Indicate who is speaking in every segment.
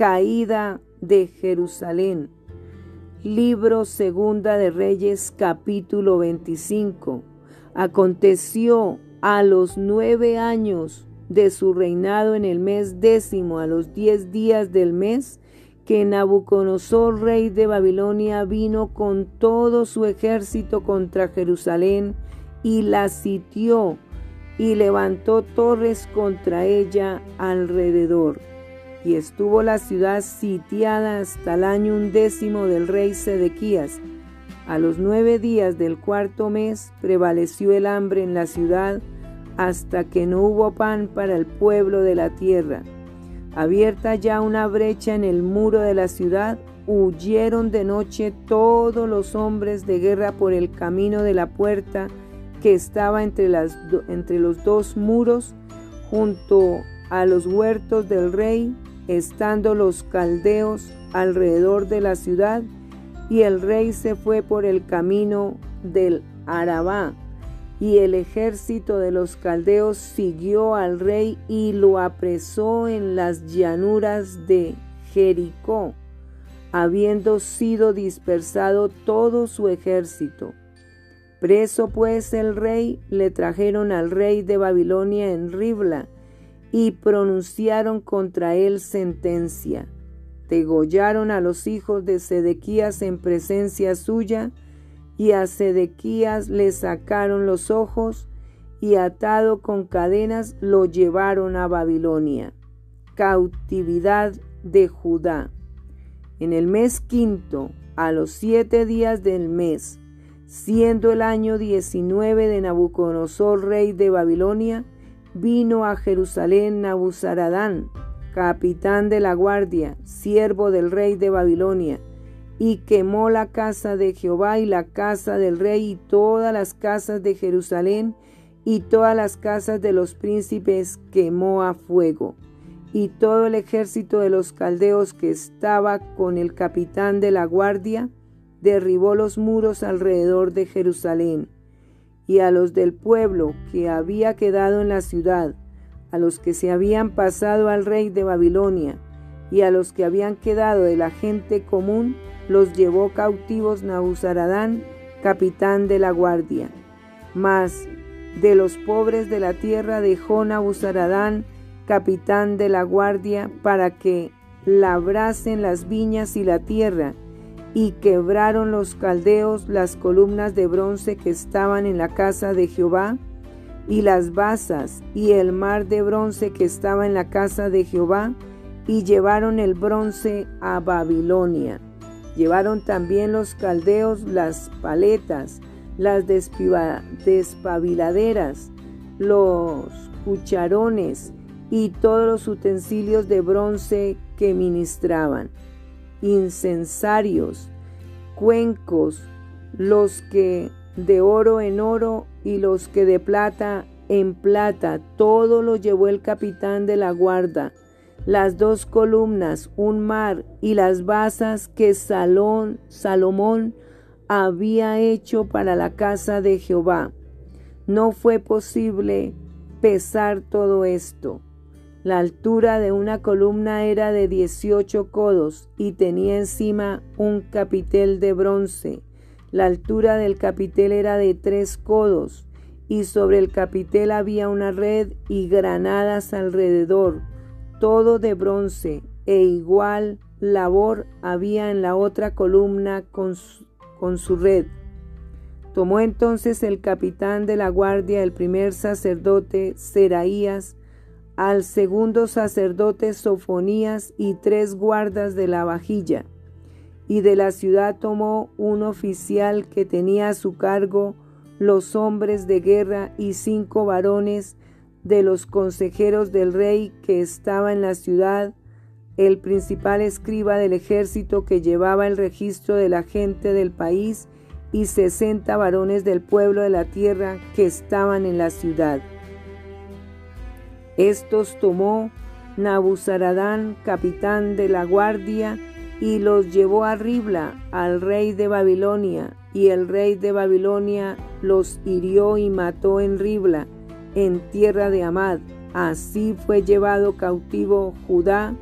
Speaker 1: Caída de Jerusalén. Libro Segunda de Reyes capítulo 25. Aconteció a los nueve años de su reinado en el mes décimo, a los diez días del mes, que Nabucodonosor, rey de Babilonia, vino con todo su ejército contra Jerusalén y la sitió y levantó torres contra ella alrededor y estuvo la ciudad sitiada hasta el año undécimo del rey Sedequías. A los nueve días del cuarto mes prevaleció el hambre en la ciudad hasta que no hubo pan para el pueblo de la tierra. Abierta ya una brecha en el muro de la ciudad, huyeron de noche todos los hombres de guerra por el camino de la puerta que estaba entre, las, entre los dos muros, junto a los huertos del rey, estando los caldeos alrededor de la ciudad, y el rey se fue por el camino del Arabá, y el ejército de los caldeos siguió al rey y lo apresó en las llanuras de Jericó, habiendo sido dispersado todo su ejército. Preso pues el rey, le trajeron al rey de Babilonia en Ribla, y pronunciaron contra él sentencia. Degollaron a los hijos de Sedequías en presencia suya, y a Sedequías le sacaron los ojos, y atado con cadenas lo llevaron a Babilonia. Cautividad de Judá. En el mes quinto, a los siete días del mes, siendo el año diecinueve de Nabucodonosor, rey de Babilonia, vino a Jerusalén Nabuzaradán, capitán de la guardia, siervo del rey de Babilonia, y quemó la casa de Jehová y la casa del rey y todas las casas de Jerusalén y todas las casas de los príncipes quemó a fuego. Y todo el ejército de los caldeos que estaba con el capitán de la guardia derribó los muros alrededor de Jerusalén y a los del pueblo que había quedado en la ciudad, a los que se habían pasado al rey de Babilonia, y a los que habían quedado de la gente común, los llevó cautivos Nabuzaradán, capitán de la guardia. Mas de los pobres de la tierra dejó Nabuzaradán, capitán de la guardia, para que labrasen las viñas y la tierra, y quebraron los caldeos las columnas de bronce que estaban en la casa de Jehová, y las basas y el mar de bronce que estaba en la casa de Jehová, y llevaron el bronce a Babilonia. Llevaron también los caldeos las paletas, las despabiladeras, los cucharones y todos los utensilios de bronce que ministraban incensarios, cuencos, los que de oro en oro y los que de plata en plata, todo lo llevó el capitán de la guarda, las dos columnas, un mar y las basas que Salón, Salomón había hecho para la casa de Jehová. No fue posible pesar todo esto. La altura de una columna era de 18 codos y tenía encima un capitel de bronce. La altura del capitel era de tres codos y sobre el capitel había una red y granadas alrededor, todo de bronce, e igual labor había en la otra columna con su, red. Tomó entonces el capitán de la guardia, el primer sacerdote, Seraías, al segundo sacerdote Sofonías y tres guardas de la vajilla. Y de la ciudad tomó un oficial que tenía a su cargo los hombres de guerra y cinco varones de los consejeros del rey que estaba en la ciudad, el principal escriba del ejército que llevaba el registro de la gente del país y sesenta varones del pueblo de la tierra que estaban en la ciudad. Estos tomó Nabuzaradán, capitán de la guardia, y los llevó a Ribla al rey de Babilonia, y el rey de Babilonia los hirió y mató en Ribla, en tierra de Amad. Así fue llevado cautivo Judá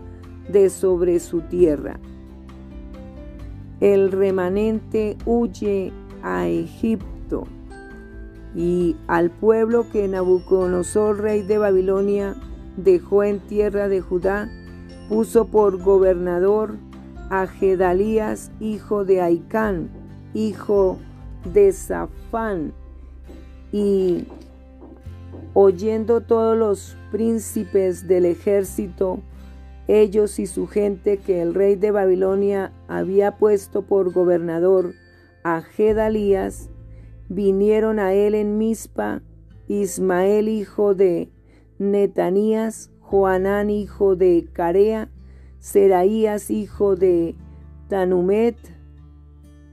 Speaker 1: de sobre su tierra. El remanente huye a Egipto y al pueblo que Nabucodonosor, rey de Babilonia, dejó en tierra de Judá, puso por gobernador a Gedalías, hijo de Aicán, hijo de Safán, y oyendo todos los príncipes del ejército, ellos y su gente que el rey de Babilonia había puesto por gobernador a Gedalías, vinieron a él en Mizpa, Ismael hijo de Netanías, Joanán hijo de Carea, Seraías hijo de Tanumet,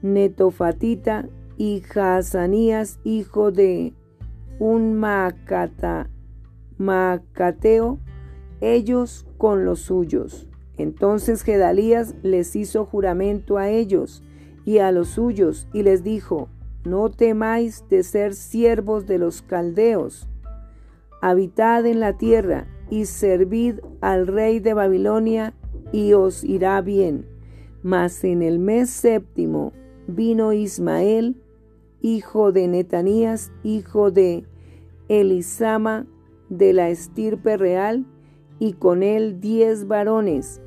Speaker 1: Netofatita y Hazanías hijo de un Macata, Macateo, ellos con los suyos. Entonces Gedalías les hizo juramento a ellos y a los suyos y les dijo, no temáis de ser siervos de los caldeos, habitad en la tierra y servid al rey de Babilonia y os irá bien. Mas en el mes séptimo vino Ismael, hijo de Netanías, hijo de Elisama, de la estirpe real, y con él diez varones,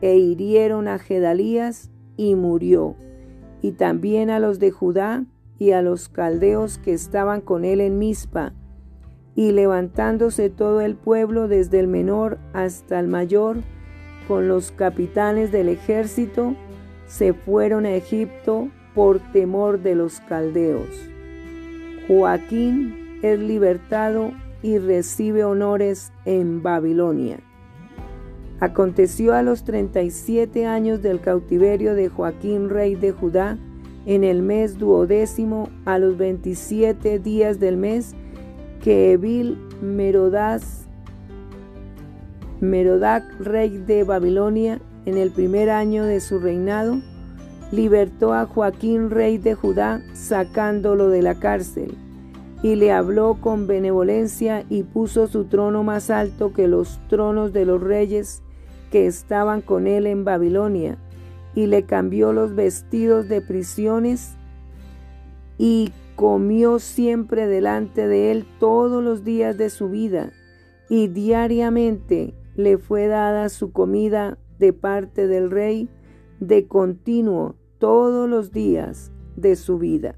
Speaker 1: e hirieron a Gedalías, y murió, y también a los de Judá y a los caldeos que estaban con él en Mizpa, y levantándose todo el pueblo desde el menor hasta el mayor, con los capitanes del ejército, se fueron a Egipto por temor de los caldeos. Joaquín es libertado y recibe honores en Babilonia. Aconteció a los 37 años del cautiverio de Joaquín, rey de Judá, en el mes duodécimo, a los 27 días del mes, que Evil Merodas, Merodac, rey de Babilonia, en el primer año de su reinado, libertó a Joaquín, rey de Judá, sacándolo de la cárcel, y le habló con benevolencia y puso su trono más alto que los tronos de los reyes que estaban con él en Babilonia, y le cambió los vestidos de prisiones y comió siempre delante de él todos los días de su vida, y diariamente le fue dada su comida de parte del rey de continuo todos los días de su vida.